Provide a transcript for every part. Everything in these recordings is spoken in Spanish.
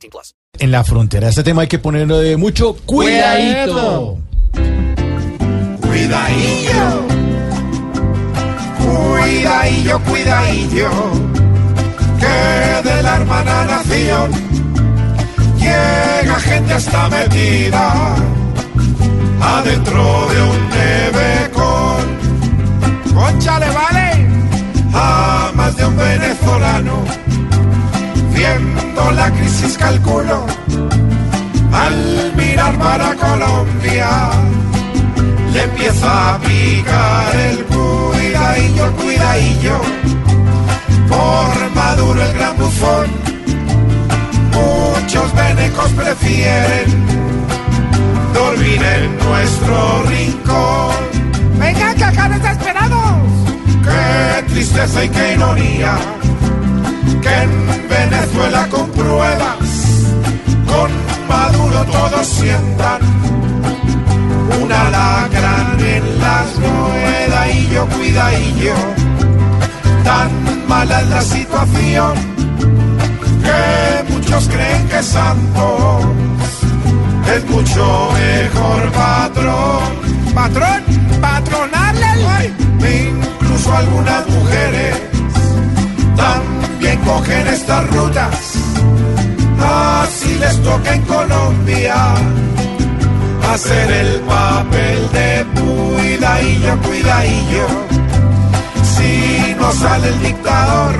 18 plus. En la frontera este tema hay que ponerlo de mucho cuidadito. Cuidadillo, cuidadillo, cuidadillo, que de la hermana nación llega gente hasta metida adentro de un crisis calculo, al mirar para Colombia le empieza a picar el cuidadillo, cuidadillo, por Maduro el gran bufón. Muchos venecos prefieren dormir en nuestro rincón. Vengan que acá desesperados. Qué tristeza y qué ironía, todos sientan una lacra en las ruedas y yo cuidadillo. Tan mala es la situación que muchos creen que Santos es mucho mejor patrón. Patrón, patronarle. Incluso algunas mujeres también cogen estas rutas. Así les toca Hacer el papel de cuidadillo, cuidadillo. Si no sale el dictador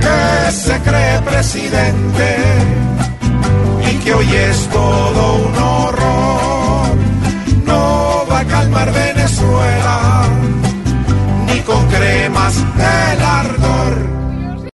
que se cree presidente y que hoy es todo un horror.